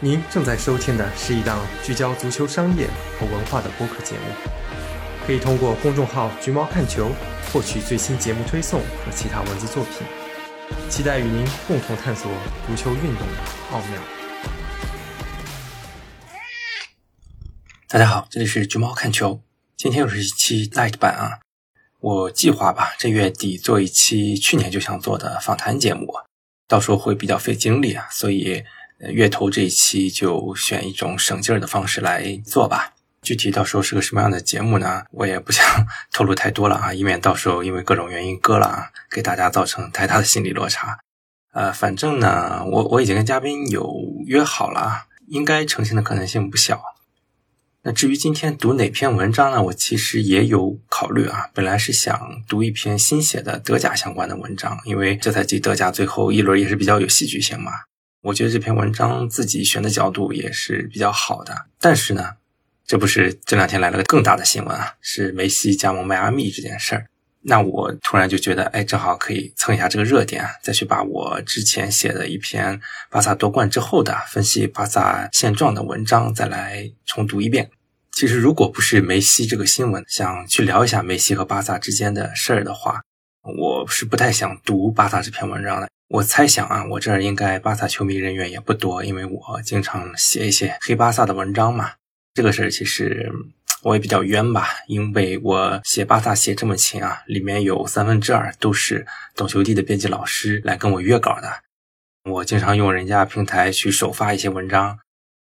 您正在收听的是一档聚焦足球商业和文化的播客节目，可以通过公众号“橘猫看球”获取最新节目推送和其他文字作品。期待与您共同探索足球运动的奥妙。大家好，这里是橘猫看球，今天又是一期 light 版啊。我计划吧，这月底做一期去年就想做的访谈节目，到时候会比较费精力啊，所以。月头这一期就选一种省劲儿的方式来做吧。具体到时候是个什么样的节目呢？我也不想 透露太多了啊，以免到时候因为各种原因割了啊，给大家造成太大的心理落差。呃，反正呢，我我已经跟嘉宾有约好了，应该成型的可能性不小。那至于今天读哪篇文章呢？我其实也有考虑啊，本来是想读一篇新写的德甲相关的文章，因为这赛季德甲最后一轮也是比较有戏剧性嘛。我觉得这篇文章自己选的角度也是比较好的，但是呢，这不是这两天来了个更大的新闻啊，是梅西加盟迈阿密这件事儿。那我突然就觉得，哎，正好可以蹭一下这个热点啊，再去把我之前写的一篇巴萨夺冠之后的分析巴萨现状的文章再来重读一遍。其实，如果不是梅西这个新闻，想去聊一下梅西和巴萨之间的事儿的话，我是不太想读巴萨这篇文章的。我猜想啊，我这儿应该巴萨球迷人员也不多，因为我经常写一些黑巴萨的文章嘛。这个事儿其实我也比较冤吧，因为我写巴萨写这么勤啊，里面有三分之二都是懂球帝的编辑老师来跟我约稿的。我经常用人家平台去首发一些文章，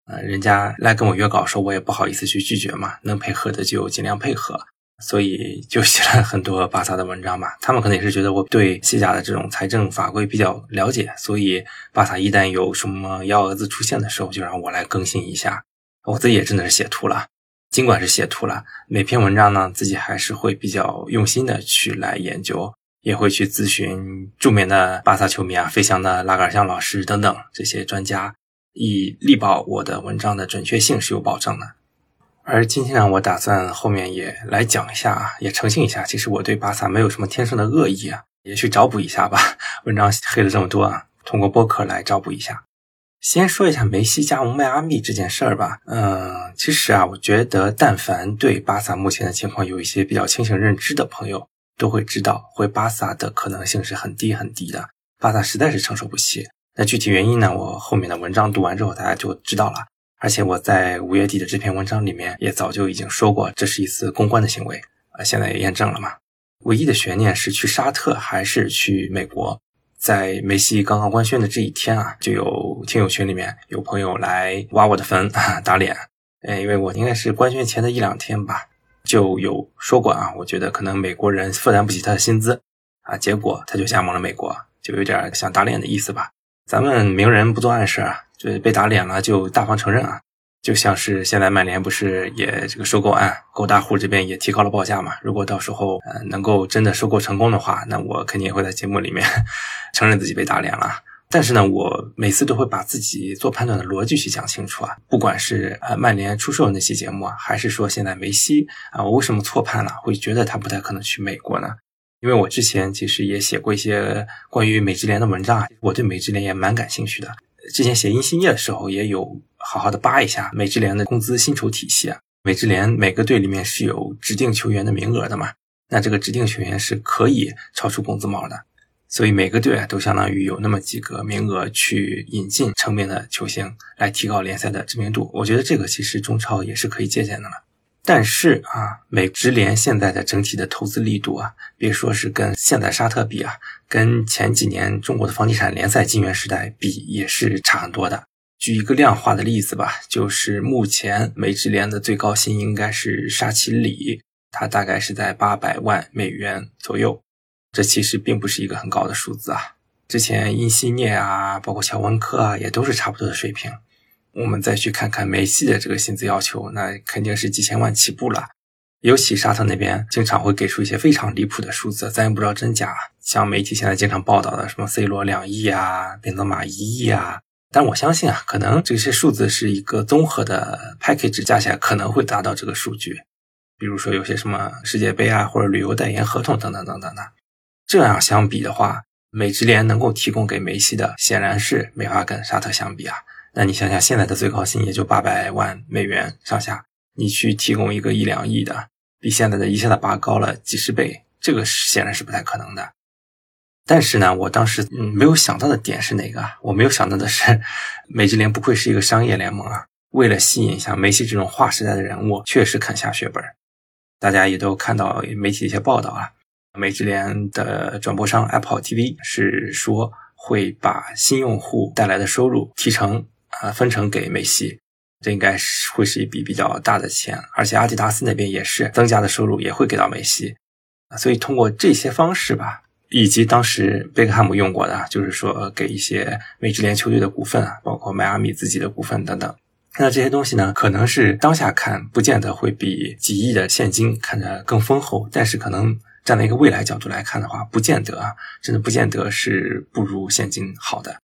呃，人家来跟我约稿，说我也不好意思去拒绝嘛，能配合的就尽量配合。所以就写了很多巴萨的文章吧。他们可能也是觉得我对西甲的这种财政法规比较了解，所以巴萨一旦有什么幺蛾子出现的时候，就让我来更新一下。我自己也真的是写吐了，尽管是写吐了，每篇文章呢，自己还是会比较用心的去来研究，也会去咨询著名的巴萨球迷啊，飞翔的拉杆箱老师等等这些专家，以力保我的文章的准确性是有保证的。而今天呢，我打算后面也来讲一下啊，也澄清一下，其实我对巴萨没有什么天生的恶意啊，也去找补一下吧。文章黑了这么多啊，通过播客来找补一下。先说一下梅西加盟迈阿密这件事儿吧。嗯，其实啊，我觉得但凡对巴萨目前的情况有一些比较清醒认知的朋友，都会知道回巴萨的可能性是很低很低的。巴萨实在是承受不起。那具体原因呢，我后面的文章读完之后，大家就知道了。而且我在五月底的这篇文章里面也早就已经说过，这是一次公关的行为，呃，现在也验证了嘛。唯一的悬念是去沙特还是去美国。在梅西刚刚官宣的这一天啊，就有听友群里面有朋友来挖我的坟 打脸，呃，因为我应该是官宣前的一两天吧，就有说过啊，我觉得可能美国人负担不起他的薪资啊，结果他就加盟了美国，就有点想打脸的意思吧。咱们明人不做暗事啊。就是被打脸了，就大方承认啊，就像是现在曼联不是也这个收购案，狗大户这边也提高了报价嘛。如果到时候呃能够真的收购成功的话，那我肯定也会在节目里面 承认自己被打脸了。但是呢，我每次都会把自己做判断的逻辑去讲清楚啊。不管是呃曼联出售那期节目啊，还是说现在梅西啊，我为什么错判了，会觉得他不太可能去美国呢？因为我之前其实也写过一些关于美职联的文章啊，我对美职联也蛮感兴趣的。之前写英系列的时候，也有好好的扒一下美职联的工资薪酬体系啊。美职联每个队里面是有指定球员的名额的嘛，那这个指定球员是可以超出工资帽的，所以每个队啊都相当于有那么几个名额去引进成名的球星，来提高联赛的知名度。我觉得这个其实中超也是可以借鉴的了。但是啊，美职联现在的整体的投资力度啊，别说是跟现在沙特比啊，跟前几年中国的房地产联赛金元时代比也是差很多的。举一个量化的例子吧，就是目前美职联的最高薪应该是沙奇里，他大概是在八百万美元左右。这其实并不是一个很高的数字啊。之前因西涅啊，包括乔文科啊，也都是差不多的水平。我们再去看看梅西的这个薪资要求，那肯定是几千万起步了。尤其沙特那边经常会给出一些非常离谱的数字，咱也不知道真假。像媒体现在经常报道的什么 C 罗两亿啊，本泽马一亿啊，但我相信啊，可能这些数字是一个综合的 package 加起来可能会达到这个数据。比如说有些什么世界杯啊，或者旅游代言合同等等等等的。这样相比的话，美职联能够提供给梅西的显然是没法跟沙特相比啊。那你想想，现在的最高薪也就八百万美元上下，你去提供一个一两亿的，比现在的一下子拔高了几十倍，这个显然是不太可能的。但是呢，我当时嗯没有想到的点是哪个？我没有想到的是，美职联不愧是一个商业联盟啊，为了吸引像梅西这种划时代的人物，确实肯下血本。大家也都看到媒体一些报道啊，美职联的转播商 Apple TV 是说会把新用户带来的收入提成。啊，分成给梅西，这应该是会是一笔比较大的钱，而且阿迪达斯那边也是增加的收入也会给到梅西，所以通过这些方式吧，以及当时贝克汉姆用过的，就是说给一些美职联球队的股份啊，包括迈阿密自己的股份等等，那这些东西呢，可能是当下看不见得会比几亿的现金看着更丰厚，但是可能站在一个未来角度来看的话，不见得啊，真的不见得是不如现金好的。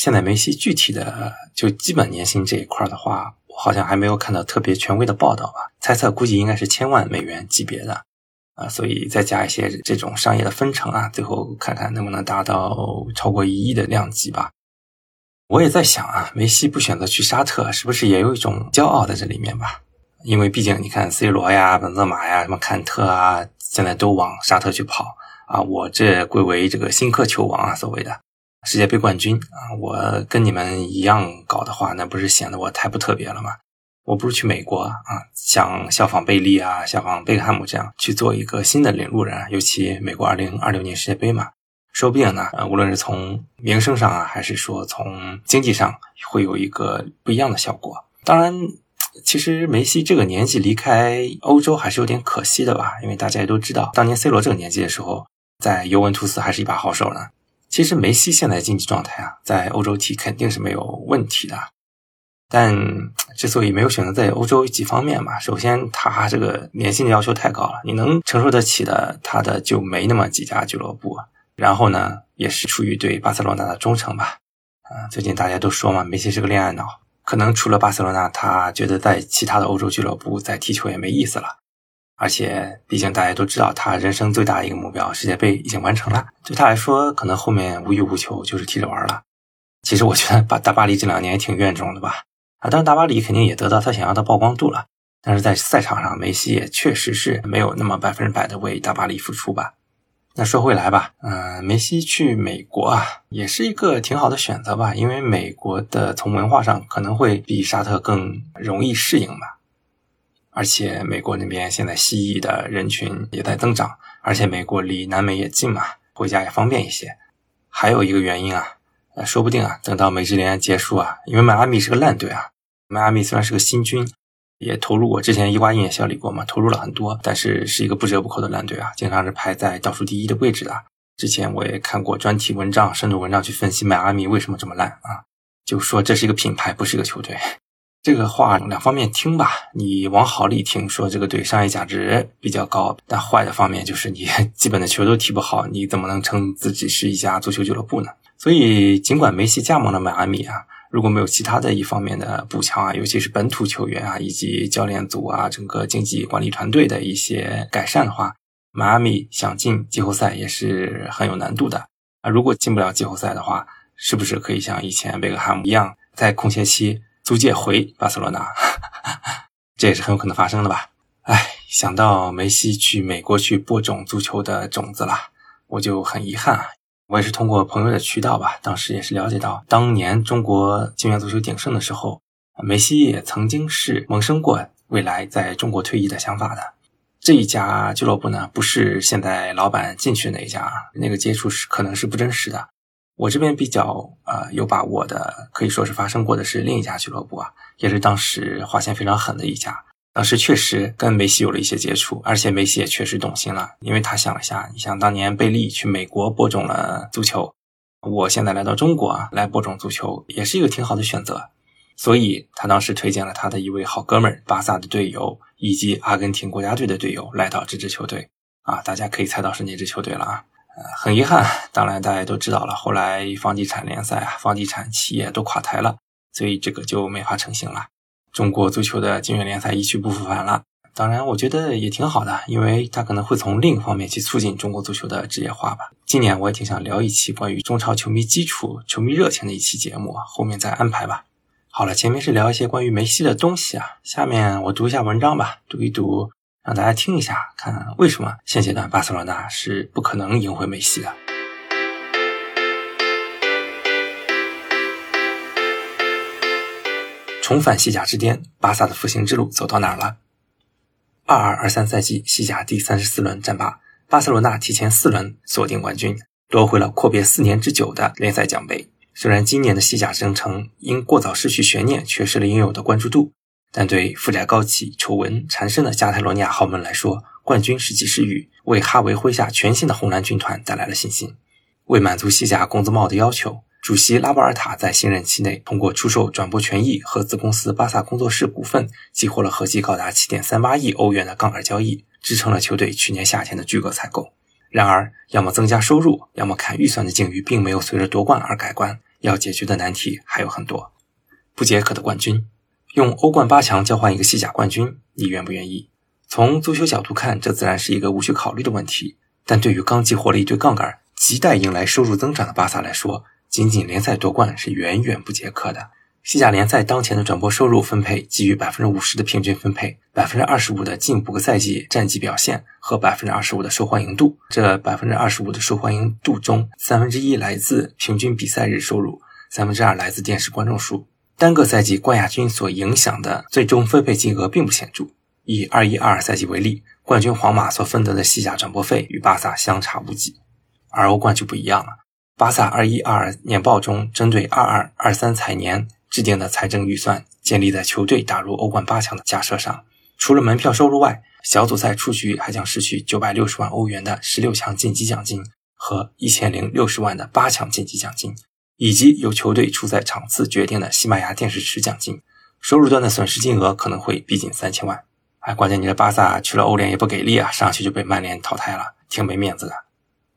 现在梅西具体的就基本年薪这一块的话，我好像还没有看到特别权威的报道吧。猜测估计应该是千万美元级别的啊，所以再加一些这种商业的分成啊，最后看看能不能达到超过一亿的量级吧。我也在想啊，梅西不选择去沙特，是不是也有一种骄傲在这里面吧？因为毕竟你看 C 罗呀、本泽马呀、什么坎特啊，现在都往沙特去跑啊，我这贵为这个新科球王啊，所谓的。世界杯冠军啊！我跟你们一样搞的话，那不是显得我太不特别了吗？我不如去美国啊，像效仿贝利啊、效仿贝克汉姆这样去做一个新的领路人。尤其美国二零二六年世界杯嘛，说不定呢，呃，无论是从名声上啊，还是说从经济上，会有一个不一样的效果。当然，其实梅西这个年纪离开欧洲还是有点可惜的吧，因为大家也都知道，当年 C 罗这个年纪的时候，在尤文图斯还是一把好手呢。其实梅西现在经济状态啊，在欧洲踢肯定是没有问题的，但之所以没有选择在欧洲几方面嘛，首先他这个年薪的要求太高了，你能承受得起的，他的就没那么几家俱乐部。然后呢，也是出于对巴塞罗那的忠诚吧。啊，最近大家都说嘛，梅西是个恋爱脑，可能除了巴塞罗那，他觉得在其他的欧洲俱乐部再踢球也没意思了。而且，毕竟大家都知道，他人生最大的一个目标——世界杯已经完成了。对他来说，可能后面无欲无求，就是踢着玩了。其实，我觉得巴大巴黎这两年也挺怨种的吧？啊，当然，大巴黎肯定也得到他想要的曝光度了。但是在赛场上，梅西也确实是没有那么百分之百的为大巴黎付出吧？那说回来吧，嗯，梅西去美国啊，也是一个挺好的选择吧？因为美国的从文化上可能会比沙特更容易适应吧。而且美国那边现在西裔的人群也在增长，而且美国离南美也近嘛，回家也方便一些。还有一个原因啊，呃，说不定啊，等到美职联结束啊，因为迈阿密是个烂队啊，迈阿密虽然是个新军，也投入过，之前伊瓜因也效力过嘛，投入了很多，但是是一个不折不扣的烂队啊，经常是排在倒数第一的位置的。之前我也看过专题文章、深度文章去分析迈阿密为什么这么烂啊，就说这是一个品牌，不是一个球队。这个话两方面听吧，你往好里听，说这个对商业价值比较高；但坏的方面就是你 基本的球都踢不好，你怎么能称自己是一家足球俱乐部呢？所以，尽管梅西加盟了迈阿密啊，如果没有其他的一方面的补强啊，尤其是本土球员啊，以及教练组啊，整个经济管理团队的一些改善的话，迈阿密想进季后赛也是很有难度的啊。如果进不了季后赛的话，是不是可以像以前贝克汉姆一样，在空闲期？租借回巴塞罗那，这也是很有可能发生的吧？哎，想到梅西去美国去播种足球的种子了，我就很遗憾啊。我也是通过朋友的渠道吧，当时也是了解到，当年中国金元足球鼎盛的时候，梅西也曾经是萌生过未来在中国退役的想法的。这一家俱乐部呢，不是现在老板进去的那一家，那个接触是可能是不真实的。我这边比较呃有把握的，可以说是发生过的是另一家俱乐部啊，也是当时花钱非常狠的一家。当时确实跟梅西有了一些接触，而且梅西也确实动心了，因为他想了下，你像当年贝利去美国播种了足球，我现在来到中国啊来播种足球，也是一个挺好的选择。所以他当时推荐了他的一位好哥们儿，巴萨的队友以及阿根廷国家队的队友来到这支球队啊，大家可以猜到是哪支球队了啊。很遗憾，当然大家都知道了。后来房地产联赛啊，房地产企业都垮台了，所以这个就没法成型了。中国足球的金元联赛一去不复返了。当然，我觉得也挺好的，因为它可能会从另一方面去促进中国足球的职业化吧。今年我也挺想聊一期关于中超球迷基础、球迷热情的一期节目，后面再安排吧。好了，前面是聊一些关于梅西的东西啊，下面我读一下文章吧，读一读，让大家听一下，看为什么现阶段巴塞罗那是不可能赢回梅西的。重返西甲之巅，巴萨的复兴之路走到哪了？二二二三赛季西甲第三十四轮战罢，巴塞罗那提前四轮锁定冠军，夺回了阔别四年之久的联赛奖杯。虽然今年的西甲征程因过早失去悬念，缺失了应有的关注度，但对负债高企、丑闻缠身的加泰罗尼亚豪门来说，冠军是及时雨，为哈维麾下全新的红蓝军团带来了信心。为满足西甲工资帽的要求，主席拉波尔塔在新任期内通过出售转播权益和子公司巴萨工作室股份，激活了合计高达七点三八亿欧元的杠杆交易，支撑了球队去年夏天的巨额采购。然而，要么增加收入，要么砍预算的境遇，并没有随着夺冠而改观。要解决的难题还有很多，不解渴的冠军，用欧冠八强交换一个西甲冠军，你愿不愿意？从足球角度看，这自然是一个无需考虑的问题。但对于刚激活了一堆杠杆、亟待迎来收入增长的巴萨来说，仅仅联赛夺冠是远远不解渴的。西甲联赛当前的转播收入分配基于百分之五十的平均分配，百分之二十五的近五个赛季战绩表现和百分之二十五的受欢迎度。这百分之二十五的受欢迎度中，三分之一来自平均比赛日收入，三分之二来自电视观众数。单个赛季冠亚军所影响的最终分配金额并不显著。以二一二二赛季为例，冠军皇马所分得的西甲转播费与巴萨相差无几，而欧冠就不一样了。巴萨二一二二年报中针对二二二三财年。制定的财政预算建立在球队打入欧冠八强的假设上。除了门票收入外，小组赛出局还将失去九百六十万欧元的十六强晋级奖金和一千零六十万的八强晋级奖金，以及由球队出赛场次决定的西班牙电视池奖金。收入端的损失金额可能会逼近三千万。哎，关键你的巴萨去了欧联也不给力啊，上去就被曼联淘汰了，挺没面子的。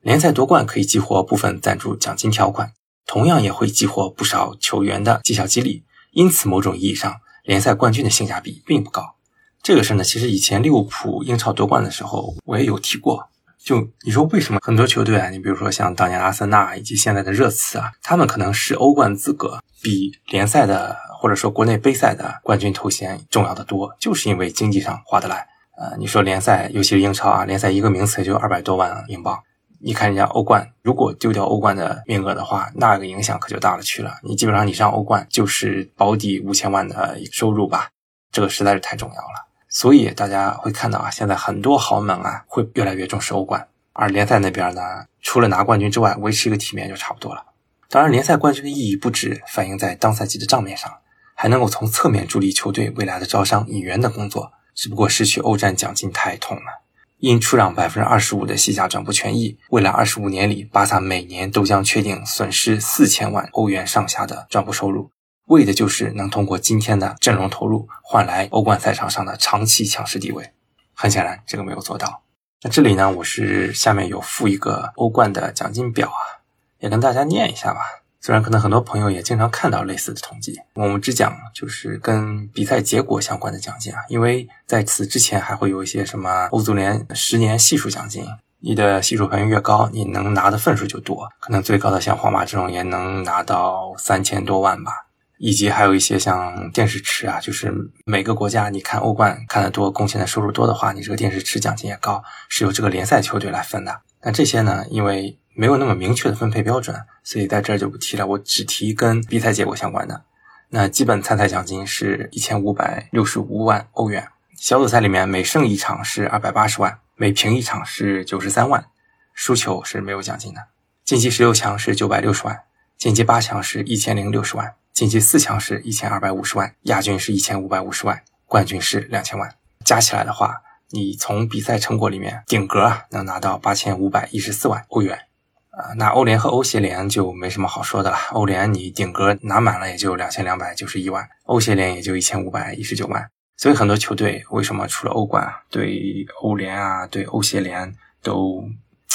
联赛夺冠可以激活部分赞助奖金条款。同样也会激活不少球员的绩效激励，因此某种意义上，联赛冠军的性价比并不高。这个事呢，其实以前利物浦英超夺冠的时候，我也有提过。就你说为什么很多球队啊，你比如说像当年阿森纳以及现在的热刺啊，他们可能是欧冠资格比联赛的或者说国内杯赛的冠军头衔重要的多，就是因为经济上划得来。呃，你说联赛，尤其是英超啊，联赛一个名次也就二百多万英镑。你看人家欧冠，如果丢掉欧冠的名额的话，那个影响可就大了去了。你基本上你上欧冠就是保底五千万的收入吧，这个实在是太重要了。所以大家会看到啊，现在很多豪门啊会越来越重视欧冠，而联赛那边呢，除了拿冠军之外，维持一个体面就差不多了。当然，联赛冠军的意义不止反映在当赛季的账面上，还能够从侧面助力球队未来的招商引援的工作。只不过失去欧战奖金太痛了。因出让百分之二十五的西甲转播权益，未来二十五年里，巴萨每年都将确定损失四千万欧元上下的转播收入，为的就是能通过今天的阵容投入换来欧冠赛场上的长期强势地位。很显然，这个没有做到。那这里呢，我是下面有附一个欧冠的奖金表啊，也跟大家念一下吧。虽然可能很多朋友也经常看到类似的统计，我们只讲就是跟比赛结果相关的奖金啊，因为在此之前还会有一些什么欧足联十年系数奖金，你的系数排名越高，你能拿的份数就多，可能最高的像皇马这种也能拿到三千多万吧，以及还有一些像电视池啊，就是每个国家你看欧冠看得多，贡献的收入多的话，你这个电视池奖金也高，是由这个联赛球队来分的。那这些呢，因为没有那么明确的分配标准，所以在这儿就不提了。我只提跟比赛结果相关的。那基本参赛奖金是一千五百六十五万欧元。小组赛里面每胜一场是二百八十万，每平一场是九十三万，输球是没有奖金的。晋级十六强是九百六十万，晋级八强是一千零六十万，晋级四强是一千二百五十万，亚军是一千五百五十万，冠军是两千万。加起来的话，你从比赛成果里面顶格啊，能拿到八千五百一十四万欧元。啊，那欧联和欧协联就没什么好说的了。欧联你顶格拿满了也就两千两百九十一万，欧协联也就一千五百一十九万。所以很多球队为什么除了欧冠啊对欧联啊、对欧协联都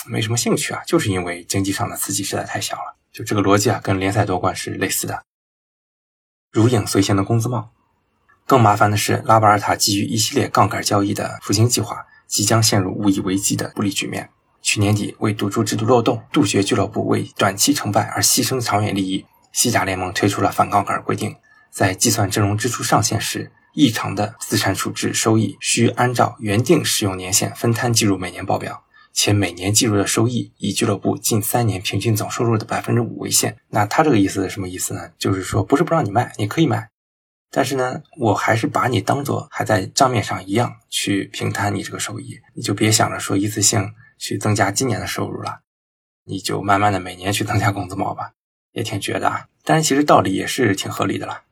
没什么兴趣啊？就是因为经济上的刺激实在太小了。就这个逻辑啊，跟联赛夺冠是类似的。如影随形的工资帽，更麻烦的是，拉巴尔塔基于一系列杠杆交易的复兴计划，即将陷入无以为继的不利局面。去年底，为堵住制度漏洞，杜绝俱乐部为短期成败而牺牲长远利益，西甲联盟推出了反杠杆规定，在计算阵容支出上限时，异常的资产处置收益需按照原定使用年限分摊计入每年报表，且每年计入的收益以俱乐部近三年平均总收入的百分之五为限。那他这个意思是什么意思呢？就是说不是不让你卖，你可以卖，但是呢，我还是把你当做还在账面上一样去平摊你这个收益，你就别想着说一次性去增加今年的收入了。你就慢慢的每年去增加工资帽吧，也挺绝的啊！但是其实道理也是挺合理的了。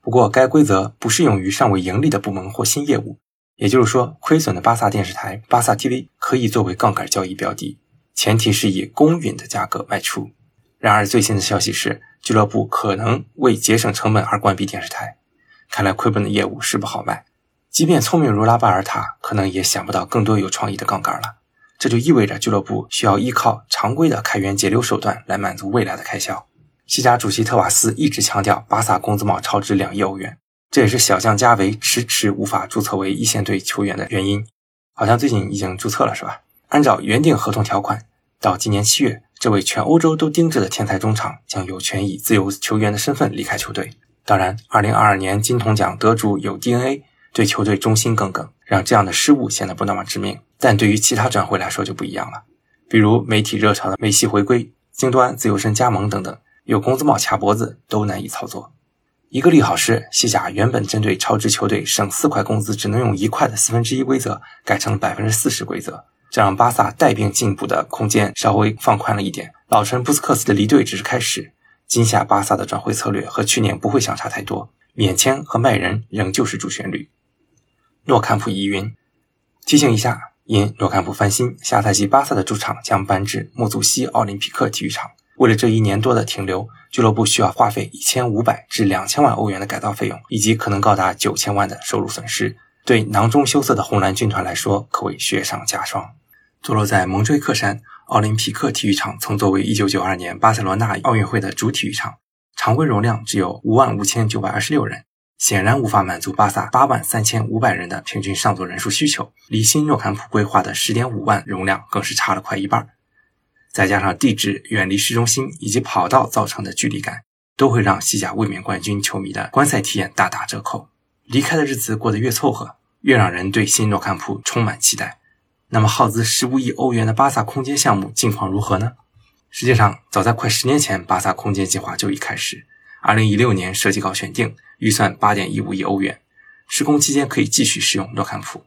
不过该规则不适用于尚未盈利的部门或新业务，也就是说，亏损的巴萨电视台、巴萨 TV 可以作为杠杆交易标的，前提是以公允的价格卖出。然而最新的消息是，俱乐部可能为节省成本而关闭电视台。看来亏本的业务是不好卖，即便聪明如拉巴尔塔，可能也想不到更多有创意的杠杆了。这就意味着俱乐部需要依靠常规的开源节流手段来满足未来的开销。西甲主席特瓦斯一直强调，巴萨工资帽超支两亿欧元，这也是小将加维迟迟无法注册为一线队球员的原因。好像最近已经注册了，是吧？按照原定合同条款，到今年七月，这位全欧洲都盯着的天才中场将有权以自由球员的身份离开球队。当然，2022年金童奖得主有 DNA，对球队忠心耿耿，让这样的失误显得不那么致命。但对于其他转会来说就不一样了，比如媒体热潮的梅西回归、京端自由身加盟等等，有工资帽卡脖子都难以操作。一个利好是，西甲原本针对超支球队省四块工资只能用一块的四分之一规则，改成了百分之四十规则，这让巴萨带病进步的空间稍微放宽了一点。老臣布斯克斯的离队只是开始，今夏巴萨的转会策略和去年不会相差太多，免签和卖人仍旧是主旋律。诺坎普疑云，提醒一下。因诺坎普翻新，下赛季巴萨的主场将搬至莫祖西奥林匹克体育场。为了这一年多的停留，俱乐部需要花费一千五百至两千万欧元的改造费用，以及可能高达九千万的收入损失。对囊中羞涩的红蓝军团来说，可谓雪上加霜。坐落在蒙锥克山，奥林匹克体育场曾作为1992年巴塞罗那奥运会的主体育场，常规容量只有五万五千九百二十六人。显然无法满足巴萨八万三千五百人的平均上座人数需求，离新诺坎普规划的十点五万容量更是差了快一半。再加上地址远离市中心以及跑道造成的距离感，都会让西甲卫冕冠军球迷的观赛体验大打折扣。离开的日子过得越凑合，越让人对新诺坎普充满期待。那么，耗资十五亿欧元的巴萨空间项目近况如何呢？实际上，早在快十年前，巴萨空间计划就已开始。二零一六年设计稿选定。预算八点一五亿欧元，施工期间可以继续使用诺坎普。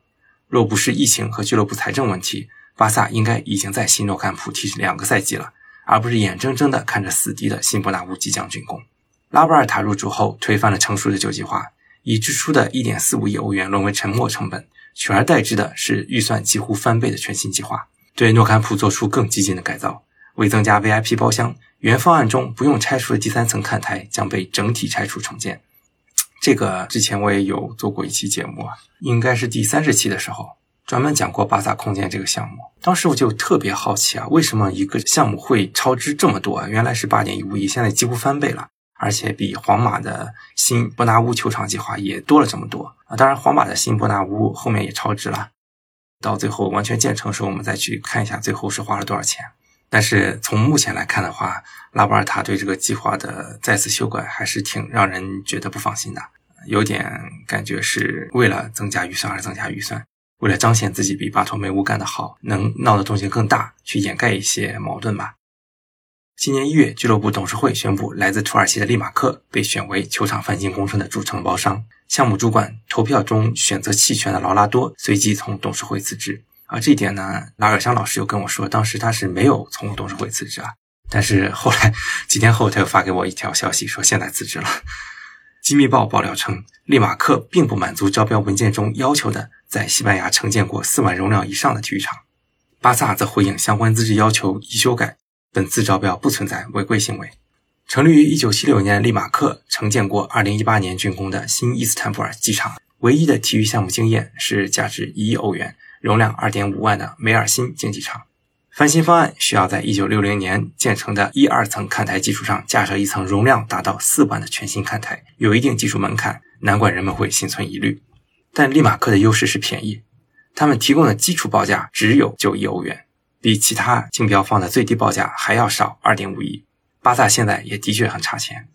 若不是疫情和俱乐部财政问题，巴萨应该已经在新诺坎普踢两个赛季了，而不是眼睁睁地看着死敌的新伯纳乌即将竣工。拉波尔塔入主后，推翻了成熟的旧计划，已支出的一点四五亿欧元沦为沉没成本，取而代之的是预算几乎翻倍的全新计划，对诺坎普做出更激进的改造。为增加 VIP 包厢，原方案中不用拆除的第三层看台将被整体拆除重建。这个之前我也有做过一期节目，应该是第三十期的时候，专门讲过巴萨空间这个项目。当时我就特别好奇啊，为什么一个项目会超支这么多？原来是八点一五亿，现在几乎翻倍了，而且比皇马的新伯纳乌球场计划也多了这么多啊！当然，皇马的新伯纳乌后面也超支了，到最后完全建成时候，我们再去看一下最后是花了多少钱。但是从目前来看的话，拉波尔塔对这个计划的再次修改还是挺让人觉得不放心的。有点感觉是为了增加预算而增加预算，为了彰显自己比巴托梅乌干得好，能闹的东西更大，去掩盖一些矛盾吧。今年一月，俱乐部董事会宣布，来自土耳其的利马克被选为球场翻新工程的主承包商。项目主管投票中选择弃权的劳拉多随即从董事会辞职。而，这一点呢，拉尔香老师又跟我说，当时他是没有从董事会辞职啊，但是后来几天后，他又发给我一条消息，说现在辞职了。机密报爆料称，利马克并不满足招标文件中要求的在西班牙承建过四万容量以上的体育场。巴萨则回应相关资质要求已修改，本次招标不存在违规行为。成立于1976年，利马克承建过2018年竣工的新伊斯坦布尔机场，唯一的体育项目经验是价值一亿欧元、容量2.5万的梅尔辛竞技场。翻新方案需要在一九六零年建成的一二层看台基础上架设一层容量达到四万的全新看台，有一定技术门槛，难怪人们会心存疑虑。但利马克的优势是便宜，他们提供的基础报价只有九亿欧元，比其他竞标方的最低报价还要少二点五亿。巴萨现在也的确很差钱，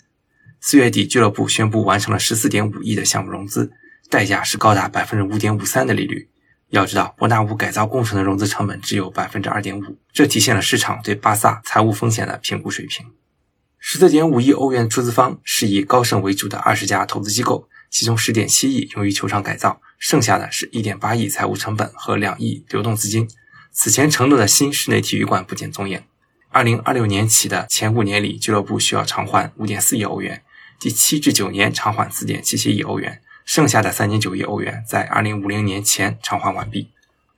四月底，俱乐部宣布完成了十四点五亿的项目融资，代价是高达百分之五点五三的利率。要知道，伯纳乌改造工程的融资成本只有百分之二点五，这体现了市场对巴萨财务风险的评估水平。十四点五亿欧元出资方是以高盛为主的二十家投资机构，其中十点七亿用于球场改造，剩下的是一点八亿财务成本和两亿流动资金。此前承诺的新室内体育馆不见踪影。二零二六年起的前五年里，俱乐部需要偿还五点四亿欧元。第七至九年偿还四点七七亿欧元，剩下的三点九亿欧元在二零五零年前偿还完毕。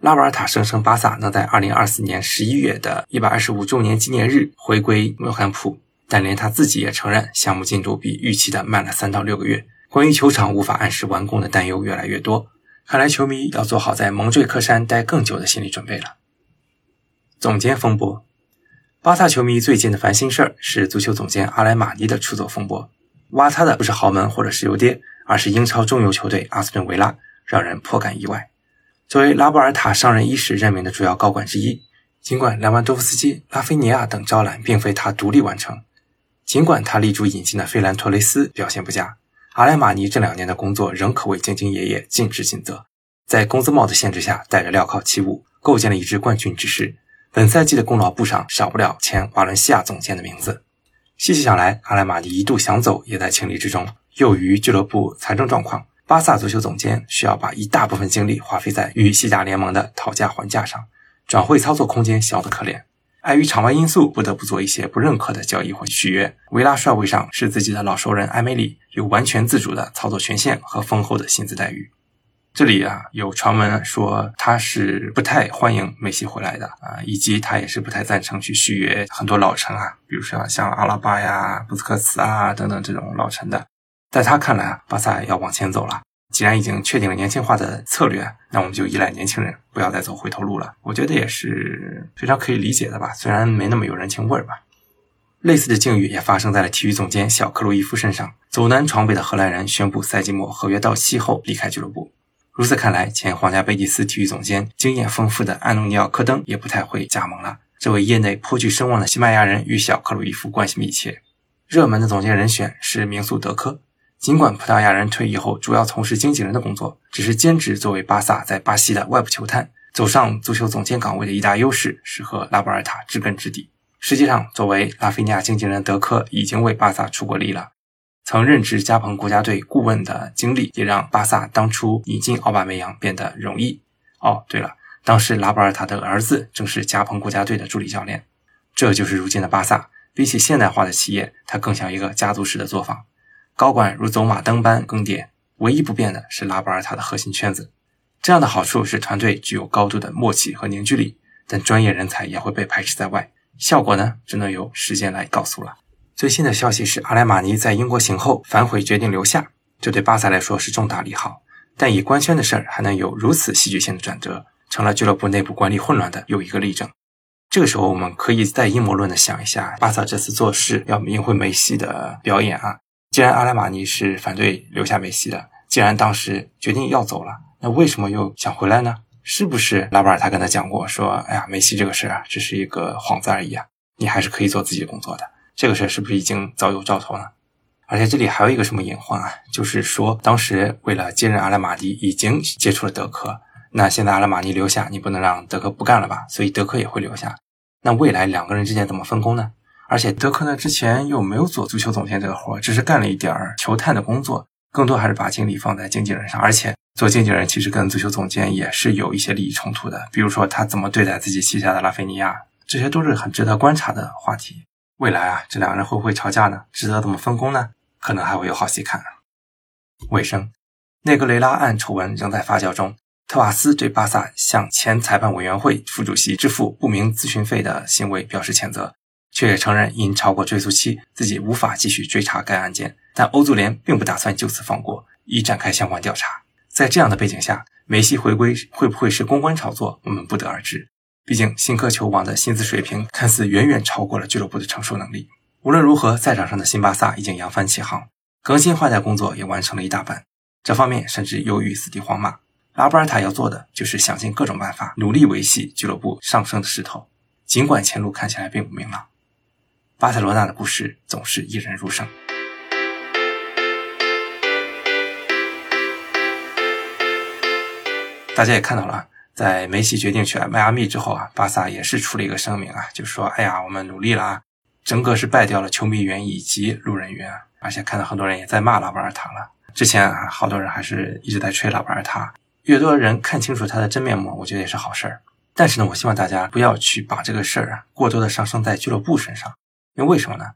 拉瓦尔塔声称巴萨能在二零二四年十一月的一百二十五周年纪念日回归诺坎普，但连他自己也承认项目进度比预期的慢了三到六个月。关于球场无法按时完工的担忧越来越多，看来球迷要做好在蒙坠克山待更久的心理准备了。总监风波，巴萨球迷最近的烦心事儿是足球总监阿莱马尼的出走风波。挖他的不是豪门或者石油爹，而是英超中游球队阿斯顿维拉，让人颇感意外。作为拉波尔塔上任伊始任命的主要高管之一，尽管莱万多夫斯基、拉菲尼亚等招揽并非他独立完成，尽管他力主引进的费兰托雷斯表现不佳，阿莱马尼这两年的工作仍可谓兢兢业业、尽职尽责，在工资帽的限制下，带着镣铐起舞，构建了一支冠军之师。本赛季的功劳簿上少不了前瓦伦西亚总监的名字。细细想来，阿莱马尼一度想走也在情理之中。由于俱乐部财政状况，巴萨足球总监需要把一大部分精力花费在与西甲联盟的讨价还价上，转会操作空间小得可怜。碍于场外因素，不得不做一些不认可的交易或续约。维拉帅位上是自己的老熟人埃梅里，有完全自主的操作权限和丰厚的薪资待遇。这里啊，有传闻说他是不太欢迎梅西回来的啊，以及他也是不太赞成去续约很多老臣啊，比如说像阿拉巴呀、布斯克茨啊等等这种老臣的。在他看来啊，巴萨要往前走了，既然已经确定了年轻化的策略，那我们就依赖年轻人，不要再走回头路了。我觉得也是非常可以理解的吧，虽然没那么有人情味儿吧。类似的境遇也发生在了体育总监小克鲁伊夫身上，走南闯北的荷兰人宣布赛季末合约到期后离开俱乐部。如此看来，前皇家贝蒂斯体育总监、经验丰富的安东尼奥·科登也不太会加盟了。这位业内颇具声望的西班牙人与小克鲁伊夫关系密切。热门的总监人选是名宿德科。尽管葡萄牙人退役后主要从事经纪人的工作，只是兼职作为巴萨在巴西的外部球探，走上足球总监岗位的一大优势是和拉波尔塔知根知底。实际上，作为拉菲尼亚经纪人，德科已经为巴萨出过力了。曾任职加蓬国家队顾问的经历，也让巴萨当初引进奥巴梅扬变得容易。哦，对了，当时拉波尔塔的儿子正是加蓬国家队的助理教练。这就是如今的巴萨，比起现代化的企业，它更像一个家族式的作坊，高管如走马灯般更迭，唯一不变的是拉波尔塔的核心圈子。这样的好处是团队具有高度的默契和凝聚力，但专业人才也会被排斥在外。效果呢，只能由时间来告诉了。最新的消息是，阿莱马尼在英国行后反悔，决定留下。这对巴萨来说是重大利好。但以官宣的事儿还能有如此戏剧性的转折，成了俱乐部内部管理混乱的又一个例证。这个时候，我们可以再阴谋论的想一下，巴萨这次做事要赢回梅西的表演啊！既然阿莱马尼是反对留下梅西的，既然当时决定要走了，那为什么又想回来呢？是不是拉波尔他跟他讲过，说，哎呀，梅西这个事啊，只是一个幌子而已啊，你还是可以做自己工作的。这个事是不是已经早有兆头呢？而且这里还有一个什么隐患啊？就是说，当时为了接任阿拉马尼，已经接触了德科。那现在阿拉马尼留下，你不能让德科不干了吧？所以德科也会留下。那未来两个人之间怎么分工呢？而且德科呢，之前又没有做足球总监这个活，只是干了一点儿球探的工作，更多还是把精力放在经纪人上。而且做经纪人其实跟足球总监也是有一些利益冲突的，比如说他怎么对待自己旗下的拉菲尼亚，这些都是很值得观察的话题。未来啊，这两个人会不会吵架呢？值得怎么分工呢？可能还会有好戏看。尾声，内格雷拉案丑闻仍在发酵中。特瓦斯对巴萨向前裁判委员会副主席支付不明咨询费的行为表示谴责，却也承认因超过追诉期，自己无法继续追查该案件。但欧足联并不打算就此放过，已展开相关调查。在这样的背景下，梅西回归会不会是公关炒作？我们不得而知。毕竟，新科球王的薪资水平看似远远超过了俱乐部的承受能力。无论如何，赛场上的新巴萨已经扬帆起航，更新换代工作也完成了一大半。这方面甚至优于死敌皇马。拉波尔塔要做的就是想尽各种办法，努力维系俱乐部上升的势头，尽管前路看起来并不明朗。巴塞罗那的故事总是引人入胜。大家也看到了，在梅西决定去迈阿密之后啊，巴萨也是出了一个声明啊，就说：“哎呀，我们努力了啊，整个是败掉了球迷员以及路人员，而且看到很多人也在骂拉波尔塔了。之前啊，好多人还是一直在吹拉波尔塔，越多人看清楚他的真面目，我觉得也是好事儿。但是呢，我希望大家不要去把这个事儿啊过多的上升在俱乐部身上，因为为什么呢？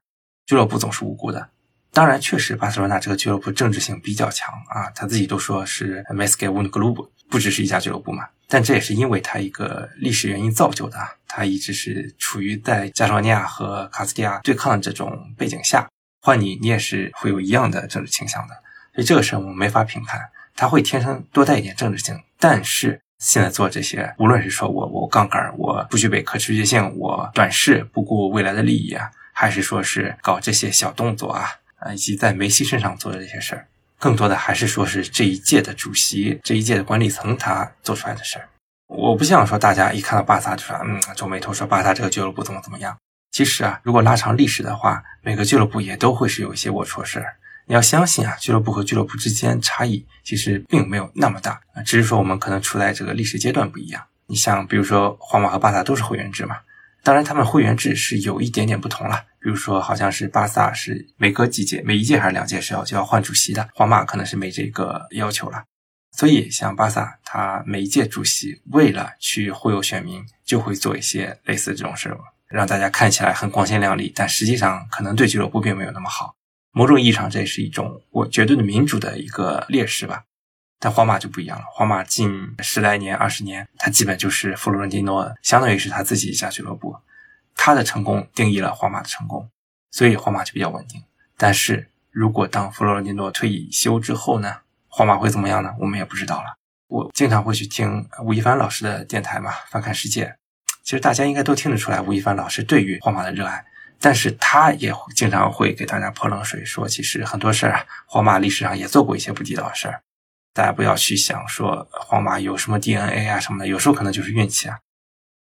俱乐部总是无辜的。”当然，确实，巴塞罗那这个俱乐部政治性比较强啊，他自己都说是 Mesque Un Club，不只是一家俱乐部嘛。但这也是因为他一个历史原因造就的，他一直是处于在加索尼亚和卡斯蒂亚对抗的这种背景下，换你，你也是会有一样的政治倾向的。所以这个事儿我们没法评判，他会天生多带一点政治性。但是现在做这些，无论是说我我杠杆，我不具备可持续性，我短视不顾未来的利益啊，还是说是搞这些小动作啊。啊，以及在梅西身上做的这些事儿，更多的还是说是这一届的主席、这一届的管理层他做出来的事儿。我不想说大家一看到巴萨就说嗯皱眉头，说巴萨这个俱乐部怎么怎么样。其实啊，如果拉长历史的话，每个俱乐部也都会是有一些龌龊事儿。你要相信啊，俱乐部和俱乐部之间差异其实并没有那么大啊，只是说我们可能处在这个历史阶段不一样。你像比如说皇马和巴萨都是会员制嘛。当然，他们会员制是有一点点不同了。比如说，好像是巴萨是每隔几届，每一届还是两届是要就要换主席的，皇马可能是没这个要求了。所以，像巴萨，他每一届主席为了去忽悠选民，就会做一些类似这种事，让大家看起来很光鲜亮丽，但实际上可能对俱乐部并没有那么好。某种意义上，这也是一种我绝对的民主的一个劣势吧。但皇马就不一样了，皇马近十来年、二十年，他基本就是弗洛伦蒂诺，相当于是他自己一家俱乐部，他的成功定义了皇马的成功，所以皇马就比较稳定。但是如果当弗洛伦蒂诺退役休之后呢，皇马会怎么样呢？我们也不知道了。我经常会去听吴亦凡老师的电台嘛，翻看世界，其实大家应该都听得出来吴亦凡老师对于皇马的热爱，但是他也经常会给大家泼冷水，说其实很多事儿啊，皇马历史上也做过一些不地道的事儿。大家不要去想说皇马有什么 DNA 啊什么的，有时候可能就是运气啊。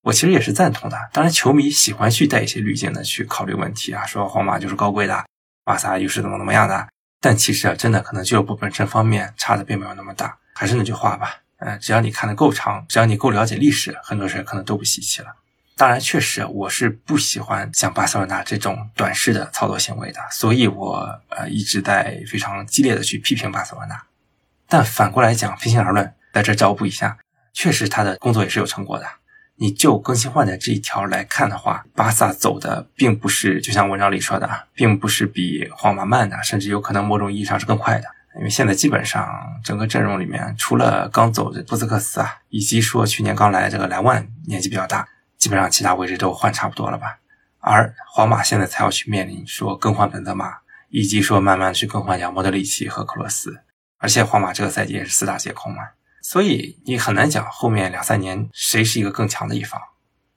我其实也是赞同的。当然，球迷喜欢去带一些滤镜的去考虑问题啊，说皇马就是高贵的，巴萨又是怎么怎么样的。但其实啊，真的可能俱乐部本身方面差的并没有那么大。还是那句话吧，嗯，只要你看的够长，只要你够了解历史，很多事可能都不稀奇了。当然，确实我是不喜欢像巴塞罗那这种短视的操作行为的，所以我呃一直在非常激烈的去批评巴塞罗那。但反过来讲，平心而论，在这照顾一下，确实他的工作也是有成果的。你就更新换代这一条来看的话，巴萨走的并不是就像文章里说的啊，并不是比皇马慢的，甚至有可能某种意义上是更快的。因为现在基本上整个阵容里面，除了刚走的布斯克斯啊，以及说去年刚来这个莱万年纪比较大，基本上其他位置都换差不多了吧。而皇马现在才要去面临说更换本泽马，以及说慢慢去更换掉莫德里奇和克罗斯。而且皇马这个赛季也是四大皆空嘛，所以你很难讲后面两三年谁是一个更强的一方。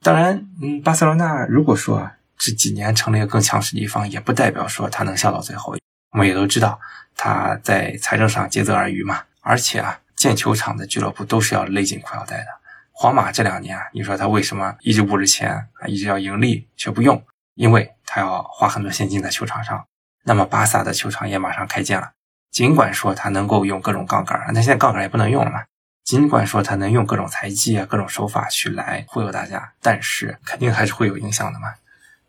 当然，嗯，巴塞罗那如果说这几年成了一个更强势的一方，也不代表说他能笑到最后。我们也都知道他在财政上竭泽而渔嘛。而且啊，建球场的俱乐部都是要勒紧裤腰带的。皇马这两年啊，你说他为什么一直捂着钱啊，一直要盈利却不用？因为他要花很多现金在球场上。那么巴萨的球场也马上开建了。尽管说他能够用各种杠杆，那现在杠杆也不能用了嘛。尽管说他能用各种财技啊、各种手法去来忽悠大家，但是肯定还是会有影响的嘛。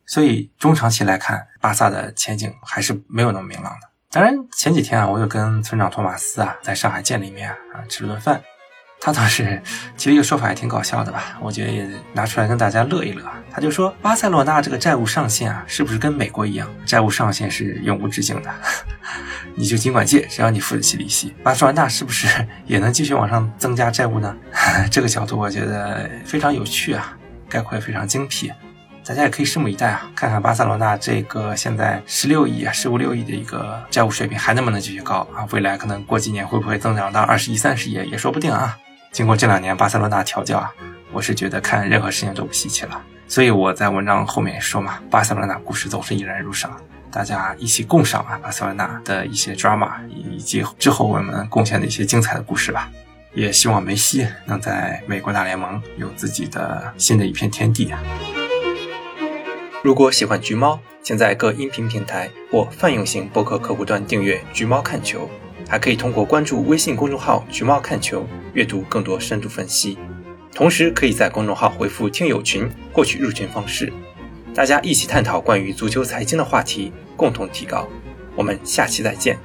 所以中长期来看，巴萨的前景还是没有那么明朗的。当然前几天啊，我又跟村长托马斯啊在上海见了一面啊，吃了顿饭。他倒是提了一个说法，也挺搞笑的吧？我觉得也拿出来跟大家乐一乐。他就说，巴塞罗那这个债务上限啊，是不是跟美国一样，债务上限是永无止境的？你就尽管借，只要你付得起利息。巴塞罗那是不是 也能继续往上增加债务呢？这个角度我觉得非常有趣啊，概括也非常精辟。大家也可以拭目以待啊，看看巴塞罗那这个现在十六亿啊，十五六亿的一个债务水平还能不能继续高啊？未来可能过几年会不会增长到二十亿、三十亿也说不定啊。经过这两年巴塞罗那调教啊，我是觉得看任何事情都不稀奇了。所以我在文章后面说嘛，巴塞罗那故事总是引人入胜，大家一起共赏啊巴塞罗那的一些 drama 以及之后我们贡献的一些精彩的故事吧。也希望梅西能在美国大联盟有自己的新的一片天地啊。如果喜欢橘猫，请在各音频平台或泛用型播客客户端订阅《橘猫看球》。还可以通过关注微信公众号“橘猫看球”阅读更多深度分析。同时，可以在公众号回复“听友群”获取入群方式，大家一起探讨关于足球财经的话题，共同提高。我们下期再见。